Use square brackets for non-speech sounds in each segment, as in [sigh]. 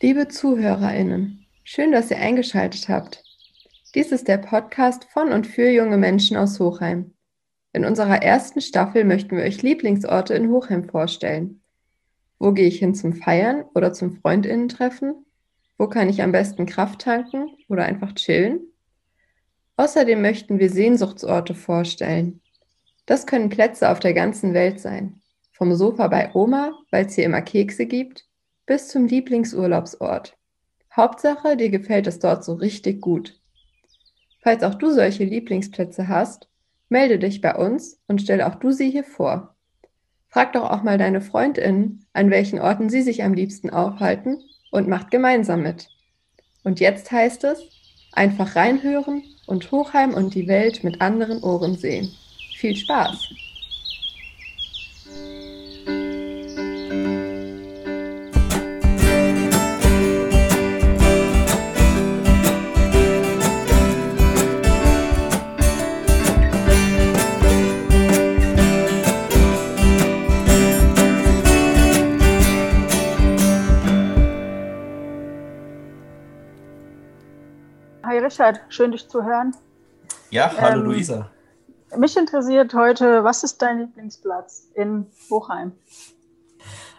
Liebe ZuhörerInnen, schön, dass ihr eingeschaltet habt. Dies ist der Podcast von und für junge Menschen aus Hochheim. In unserer ersten Staffel möchten wir euch Lieblingsorte in Hochheim vorstellen. Wo gehe ich hin zum Feiern oder zum Freundinnen-Treffen? Wo kann ich am besten Kraft tanken oder einfach chillen? Außerdem möchten wir Sehnsuchtsorte vorstellen. Das können Plätze auf der ganzen Welt sein. Vom Sofa bei Oma, weil es hier immer Kekse gibt, bis zum Lieblingsurlaubsort. Hauptsache, dir gefällt es dort so richtig gut. Falls auch du solche Lieblingsplätze hast, melde dich bei uns und stell auch du sie hier vor. Frag doch auch mal deine Freundinnen, an welchen Orten sie sich am liebsten aufhalten und macht gemeinsam mit. Und jetzt heißt es, einfach reinhören und Hochheim und die Welt mit anderen Ohren sehen. Viel Spaß! Richard, schön dich zu hören. Ja, hallo ähm, Luisa. Mich interessiert heute, was ist dein Lieblingsplatz in Hochheim?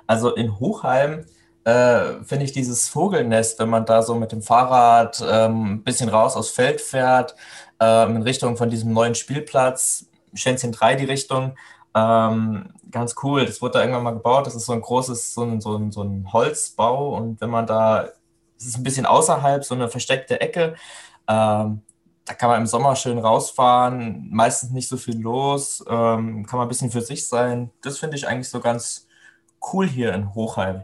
Also in Hochheim äh, finde ich dieses Vogelnest, wenn man da so mit dem Fahrrad ähm, ein bisschen raus aufs Feld fährt, äh, in Richtung von diesem neuen Spielplatz, Schänzchen 3 die Richtung, ähm, ganz cool. Das wurde da irgendwann mal gebaut. Das ist so ein großes, so ein, so ein, so ein Holzbau. Und wenn man da, es ist ein bisschen außerhalb, so eine versteckte Ecke, ähm, da kann man im Sommer schön rausfahren, meistens nicht so viel los, ähm, kann man ein bisschen für sich sein. Das finde ich eigentlich so ganz cool hier in Hochheim.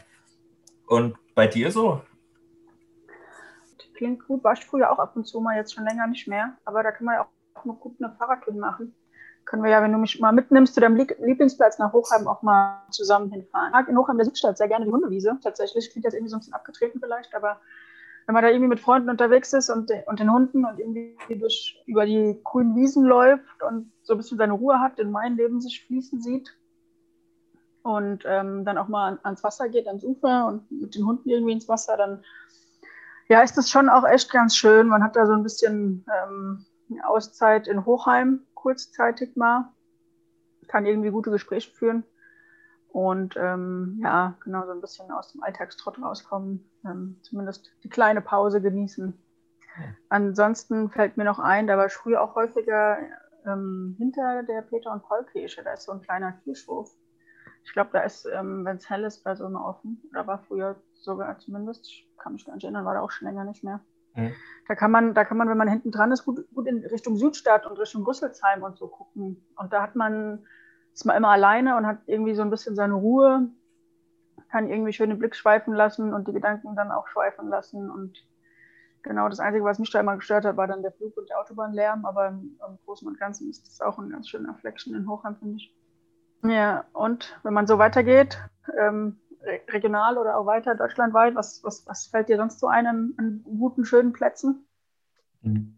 Und bei dir so? Klingt gut, war ich früher auch ab und zu mal, jetzt schon länger nicht mehr. Aber da kann man ja auch noch gut eine Fahrradtour machen. Können wir ja, wenn du mich mal mitnimmst zu deinem Lieblingsplatz nach Hochheim, auch mal zusammen hinfahren. Ich mag in Hochheim der Südstadt sehr gerne die Hundewiese. Tatsächlich klingt das irgendwie so ein bisschen abgetreten vielleicht, aber wenn man da irgendwie mit Freunden unterwegs ist und, und den Hunden und irgendwie durch, über die grünen Wiesen läuft und so ein bisschen seine Ruhe hat, in mein Leben sich fließen sieht und ähm, dann auch mal ans Wasser geht, ans Ufer und mit den Hunden irgendwie ins Wasser, dann ja, ist das schon auch echt ganz schön. Man hat da so ein bisschen ähm, Auszeit in Hochheim kurzzeitig mal, kann irgendwie gute Gespräche führen und ähm, ja, genau so ein bisschen aus dem Alltagstrott rauskommen, ähm, zumindest die kleine Pause genießen. Ja. Ansonsten fällt mir noch ein, da war ich früher auch häufiger ähm, hinter der Peter- und Paul-Kirche, da ist so ein kleiner Kirchhof. Ich glaube, da ist, ähm, wenn es hell ist, bei so immer offen. Oder war früher sogar zumindest, ich kann mich gar nicht erinnern, war da auch schon länger nicht mehr. Mhm. Da kann man, da kann man, wenn man hinten dran ist, gut, gut in Richtung Südstadt und Richtung Rüsselsheim und so gucken. Und da hat man ist man immer alleine und hat irgendwie so ein bisschen seine Ruhe, kann irgendwie schön den Blick schweifen lassen und die Gedanken dann auch schweifen lassen. Und genau das Einzige, was mich da immer gestört hat, war dann der Flug und der Autobahnlärm. Aber im, Großen und Ganzen ist das auch ein ganz schöner Fleckchen in Hochheim, finde ich. Ja, und wenn man so weitergeht, ähm, regional oder auch weiter deutschlandweit, was, was, was fällt dir sonst so ein an, guten, schönen Plätzen?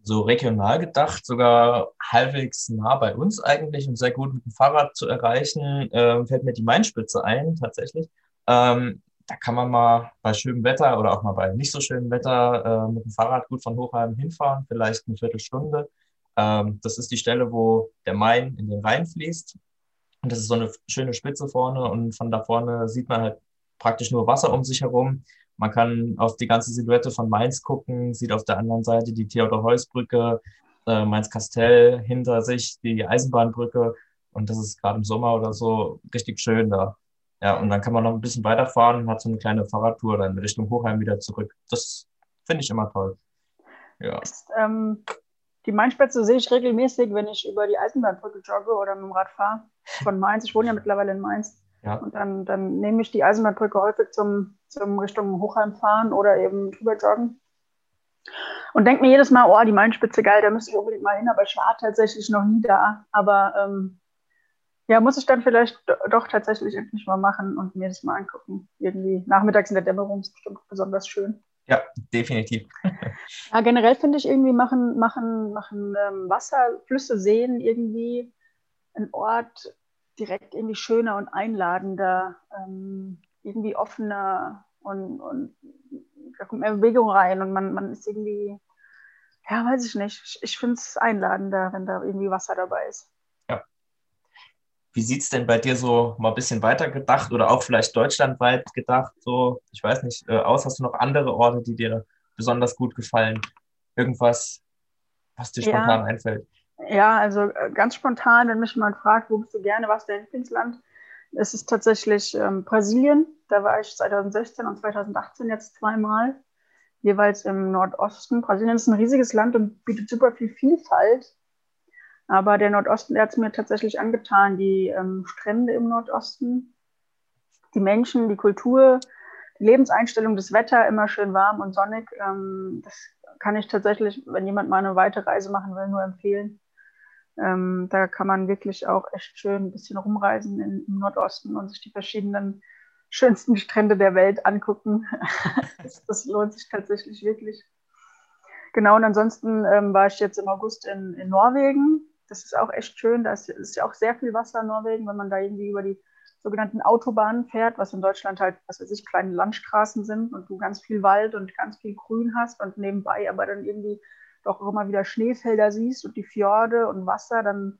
so regional gedacht, sogar halbwegs nah bei uns eigentlich und sehr gut mit dem Fahrrad zu erreichen, äh, fällt mir die Mainspitze ein, tatsächlich. Ähm, da kann man mal bei schönem Wetter oder auch mal bei nicht so schönem Wetter äh, mit dem Fahrrad gut von Hochheim hinfahren, vielleicht eine Viertelstunde. Ähm, das ist die Stelle, wo der Main in den Rhein fließt. Und das ist so eine schöne Spitze vorne und von da vorne sieht man halt praktisch nur Wasser um sich herum. Man kann auf die ganze Silhouette von Mainz gucken, sieht auf der anderen Seite die Theodor-Heuss-Brücke, äh, Mainz-Kastell hinter sich, die Eisenbahnbrücke. Und das ist gerade im Sommer oder so richtig schön da. Ja, und dann kann man noch ein bisschen weiterfahren und hat so eine kleine Fahrradtour dann Richtung Hochheim wieder zurück. Das finde ich immer toll. Ja. Ist, ähm, die Mainspitze sehe ich regelmäßig, wenn ich über die Eisenbahnbrücke jogge oder mit dem Rad fahre. Von Mainz. Ich wohne ja mittlerweile in Mainz. Ja. Und dann, dann nehme ich die Eisenbahnbrücke häufig zum, zum Richtung Hochheim fahren oder eben drüber joggen. Und denke mir jedes Mal, oh, die Mainspitze geil, da müsste ich unbedingt mal hin, aber ich war tatsächlich noch nie da. Aber ähm, ja, muss ich dann vielleicht doch tatsächlich endlich mal machen und mir das mal angucken. Irgendwie nachmittags in der Dämmerung ist bestimmt besonders schön. Ja, definitiv. [laughs] ja, generell finde ich irgendwie machen, machen, machen ähm, Wasser, Flüsse, Seen irgendwie ein Ort, direkt irgendwie schöner und einladender, ähm, irgendwie offener und, und da kommt mehr Bewegung rein und man, man ist irgendwie, ja, weiß ich nicht. Ich, ich finde es einladender, wenn da irgendwie Wasser dabei ist. Ja. Wie sieht es denn bei dir so mal ein bisschen weiter gedacht oder auch vielleicht deutschlandweit gedacht? So, ich weiß nicht, äh, aus, hast du noch andere Orte, die dir besonders gut gefallen? Irgendwas, was dir spontan ja. einfällt? Ja, also äh, ganz spontan, wenn mich jemand fragt, wo bist du gerne, was ist dein Lieblingsland? Es ist tatsächlich ähm, Brasilien. Da war ich 2016 und 2018 jetzt zweimal, jeweils im Nordosten. Brasilien ist ein riesiges Land und bietet super viel Vielfalt. Aber der Nordosten, der hat es mir tatsächlich angetan. Die ähm, Strände im Nordosten, die Menschen, die Kultur, die Lebenseinstellung, das Wetter immer schön warm und sonnig. Ähm, das kann ich tatsächlich, wenn jemand mal eine weite Reise machen will, nur empfehlen. Ähm, da kann man wirklich auch echt schön ein bisschen rumreisen in, im Nordosten und sich die verschiedenen schönsten Strände der Welt angucken. [laughs] das, das, lohnt sich tatsächlich wirklich. Genau, und ansonsten ähm, war ich jetzt im August in, in, Norwegen. Das ist auch echt schön. Da ist, ist ja auch sehr viel Wasser in Norwegen, wenn man da irgendwie über die sogenannten Autobahnen fährt, was in Deutschland halt, was weiß ich, kleine Landstraßen sind und du ganz viel Wald und ganz viel Grün hast und nebenbei aber dann irgendwie auch immer wieder Schneefelder siehst und die Fjorde und Wasser, dann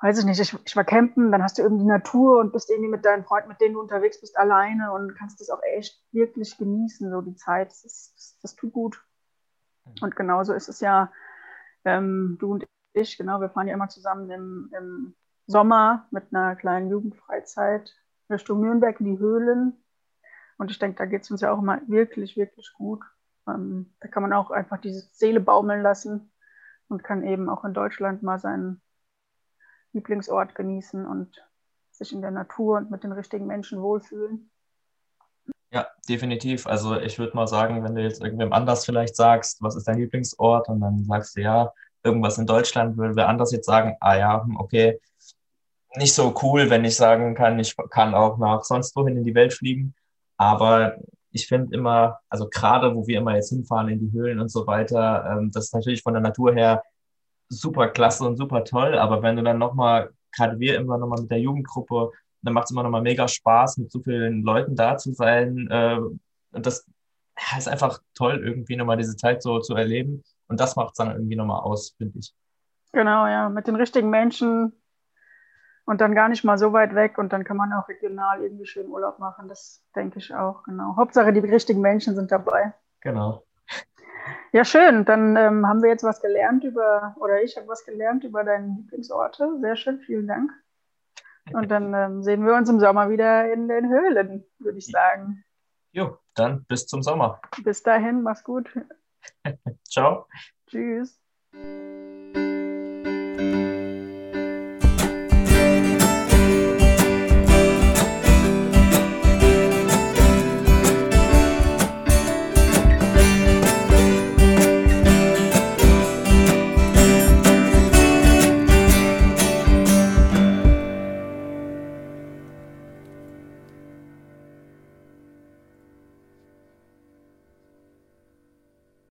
weiß ich nicht, ich, ich war campen, dann hast du irgendwie Natur und bist irgendwie mit deinen Freunden, mit denen du unterwegs bist, alleine und kannst das auch echt wirklich genießen, so die Zeit. Das, ist, das, das tut gut. Und genauso ist es ja, ähm, du und ich, genau, wir fahren ja immer zusammen im, im Sommer mit einer kleinen Jugendfreizeit Richtung Nürnberg in die Höhlen. Und ich denke, da geht es uns ja auch immer wirklich, wirklich gut. Ähm, da kann man auch einfach diese Seele baumeln lassen und kann eben auch in Deutschland mal seinen Lieblingsort genießen und sich in der Natur und mit den richtigen Menschen wohlfühlen. Ja, definitiv. Also ich würde mal sagen, wenn du jetzt irgendwem anders vielleicht sagst, was ist dein Lieblingsort und dann sagst du ja, irgendwas in Deutschland, würde wer anders jetzt sagen, ah ja, hm, okay, nicht so cool, wenn ich sagen kann, ich kann auch nach sonst wohin in die Welt fliegen. Aber ich finde immer, also gerade wo wir immer jetzt hinfahren in die Höhlen und so weiter, ähm, das ist natürlich von der Natur her super klasse und super toll, aber wenn du dann nochmal, gerade wir immer nochmal mit der Jugendgruppe, dann macht es immer nochmal mega Spaß, mit so vielen Leuten da zu sein. Äh, und das ja, ist einfach toll, irgendwie nochmal diese Zeit so zu erleben. Und das macht es dann irgendwie nochmal aus, finde ich. Genau, ja, mit den richtigen Menschen und dann gar nicht mal so weit weg und dann kann man auch regional irgendwie schön Urlaub machen. Das denke ich auch, genau. Hauptsache, die richtigen Menschen sind dabei. Genau. Ja, schön. Dann ähm, haben wir jetzt was gelernt über, oder ich habe was gelernt über deine Lieblingsorte. Sehr schön, vielen Dank. Und dann ähm, sehen wir uns im Sommer wieder in den Höhlen, würde ich sagen. Jo, dann bis zum Sommer. Bis dahin, mach's gut. [laughs] Ciao. Tschüss.